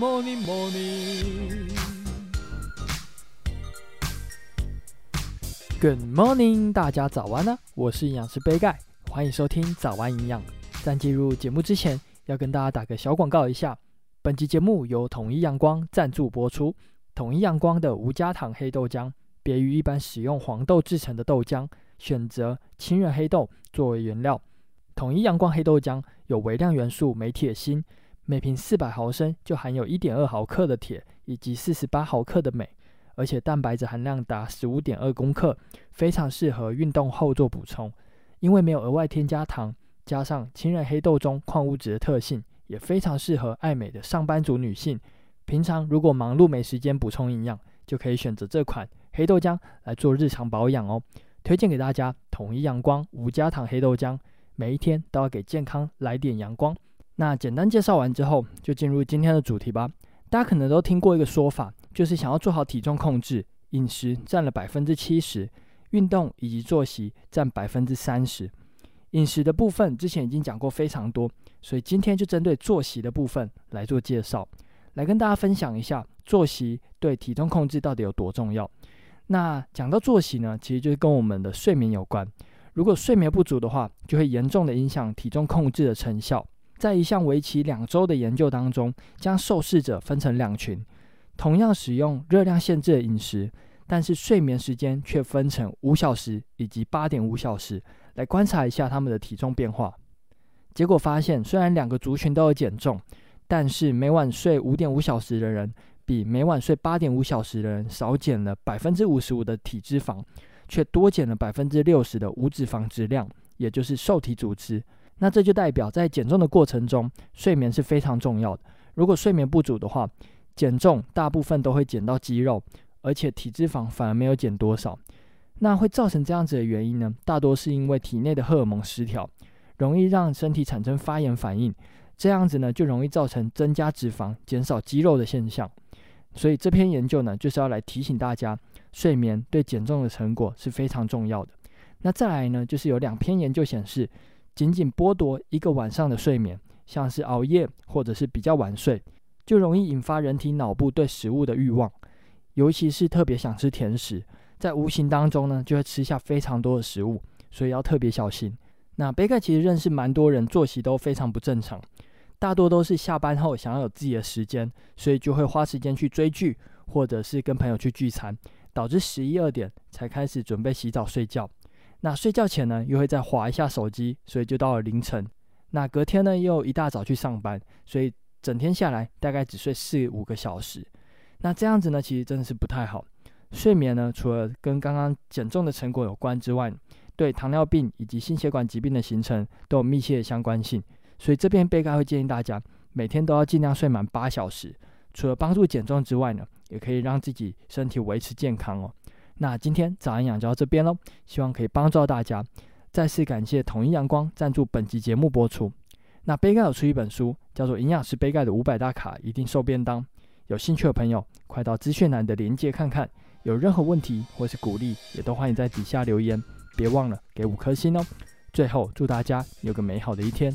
morning, morning. Good morning，大家早安呢！我是营养师杯盖，欢迎收听早安营养。在进入节目之前，要跟大家打个小广告一下。本集节目由统一阳光赞助播出。统一阳光的无加糖黑豆浆，别于一般使用黄豆制成的豆浆，选择清远黑豆作为原料。统一阳光黑豆浆有微量元素镁、铁、锌，每瓶四百毫升就含有一点二毫克的铁以及四十八毫克的镁。而且蛋白质含量达十五点二公克，非常适合运动后做补充。因为没有额外添加糖，加上清远黑豆中矿物质的特性，也非常适合爱美的上班族女性。平常如果忙碌没时间补充营养，就可以选择这款黑豆浆来做日常保养哦。推荐给大家，统一阳光无加糖黑豆浆，每一天都要给健康来点阳光。那简单介绍完之后，就进入今天的主题吧。大家可能都听过一个说法。就是想要做好体重控制，饮食占了百分之七十，运动以及作息占百分之三十。饮食的部分之前已经讲过非常多，所以今天就针对作息的部分来做介绍，来跟大家分享一下作息对体重控制到底有多重要。那讲到作息呢，其实就是跟我们的睡眠有关。如果睡眠不足的话，就会严重的影响体重控制的成效。在一项为期两周的研究当中，将受试者分成两群。同样使用热量限制的饮食，但是睡眠时间却分成五小时以及八点五小时，来观察一下他们的体重变化。结果发现，虽然两个族群都有减重，但是每晚睡五点五小时的人，比每晚睡八点五小时的人少减了百分之五十五的体脂肪，却多减了百分之六十的无脂肪质量，也就是瘦体组织。那这就代表在减重的过程中，睡眠是非常重要的。如果睡眠不足的话，减重大部分都会减到肌肉，而且体脂肪反而没有减多少。那会造成这样子的原因呢？大多是因为体内的荷尔蒙失调，容易让身体产生发炎反应。这样子呢，就容易造成增加脂肪、减少肌肉的现象。所以这篇研究呢，就是要来提醒大家，睡眠对减重的成果是非常重要的。那再来呢，就是有两篇研究显示，仅仅剥夺一个晚上的睡眠，像是熬夜或者是比较晚睡。就容易引发人体脑部对食物的欲望，尤其是特别想吃甜食，在无形当中呢，就会吃下非常多的食物，所以要特别小心。那杯盖其实认识蛮多人作息都非常不正常，大多都是下班后想要有自己的时间，所以就会花时间去追剧，或者是跟朋友去聚餐，导致十一二点才开始准备洗澡睡觉。那睡觉前呢，又会再划一下手机，所以就到了凌晨。那隔天呢，又一大早去上班，所以。整天下来大概只睡四五个小时，那这样子呢，其实真的是不太好。睡眠呢，除了跟刚刚减重的成果有关之外，对糖尿病以及心血管疾病的形成都有密切的相关性。所以这边贝盖会建议大家每天都要尽量睡满八小时，除了帮助减重之外呢，也可以让自己身体维持健康哦。那今天早安养就到这边喽，希望可以帮助到大家。再次感谢统一阳光赞助本集节目播出。那杯盖有出一本书，叫做《营养师杯盖的五百大卡一定瘦便当》，有兴趣的朋友快到资讯栏的链接看看。有任何问题或是鼓励，也都欢迎在底下留言。别忘了给五颗星哦。最后，祝大家有个美好的一天。